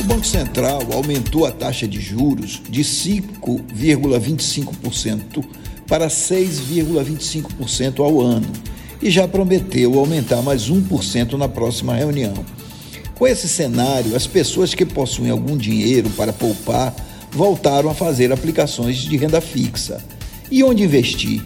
O Banco Central aumentou a taxa de juros de 5,25% para 6,25% ao ano e já prometeu aumentar mais 1% na próxima reunião. Com esse cenário, as pessoas que possuem algum dinheiro para poupar voltaram a fazer aplicações de renda fixa. E onde investir?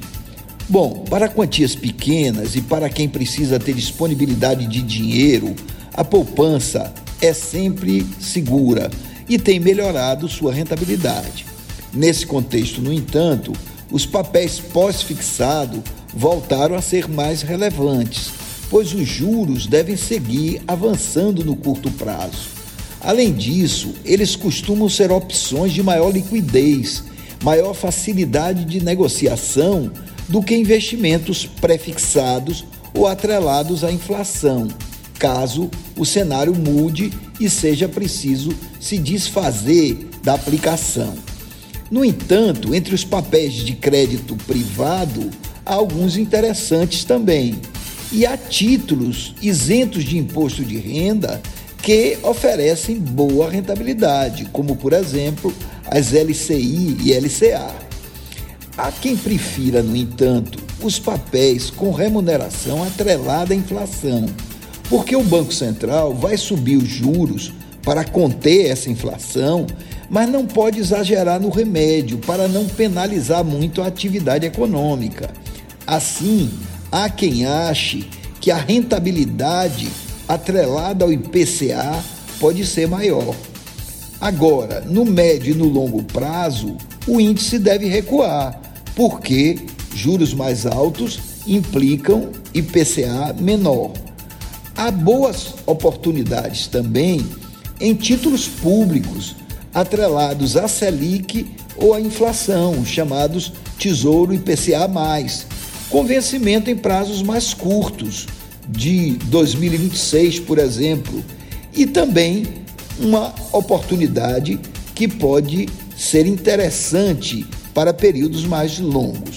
Bom, para quantias pequenas e para quem precisa ter disponibilidade de dinheiro, a poupança é sempre segura e tem melhorado sua rentabilidade. Nesse contexto, no entanto, os papéis pós-fixado voltaram a ser mais relevantes, pois os juros devem seguir avançando no curto prazo. Além disso, eles costumam ser opções de maior liquidez, maior facilidade de negociação do que investimentos prefixados ou atrelados à inflação, caso o cenário mude e seja preciso se desfazer da aplicação. No entanto, entre os papéis de crédito privado, há alguns interessantes também. E há títulos isentos de imposto de renda que oferecem boa rentabilidade, como por exemplo as LCI e LCA. Há quem prefira, no entanto, os papéis com remuneração atrelada à inflação, porque o Banco Central vai subir os juros para conter essa inflação, mas não pode exagerar no remédio para não penalizar muito a atividade econômica. Assim, há quem ache que a rentabilidade atrelada ao IPCA pode ser maior. Agora, no médio e no longo prazo, o índice deve recuar, porque juros mais altos implicam IPCA menor. Há boas oportunidades também em títulos públicos atrelados à Selic ou à inflação, chamados Tesouro IPCA+, com vencimento em prazos mais curtos, de 2026, por exemplo, e também uma oportunidade que pode ser interessante para períodos mais longos.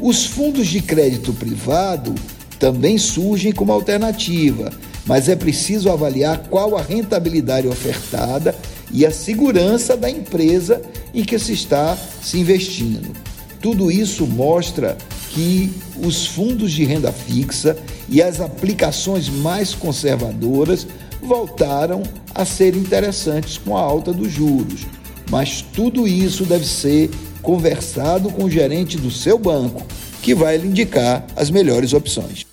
Os fundos de crédito privado também surgem como alternativa, mas é preciso avaliar qual a rentabilidade ofertada e a segurança da empresa em que se está se investindo. Tudo isso mostra que os fundos de renda fixa e as aplicações mais conservadoras voltaram a ser interessantes com a alta dos juros. Mas tudo isso deve ser conversado com o gerente do seu banco, que vai lhe indicar as melhores opções.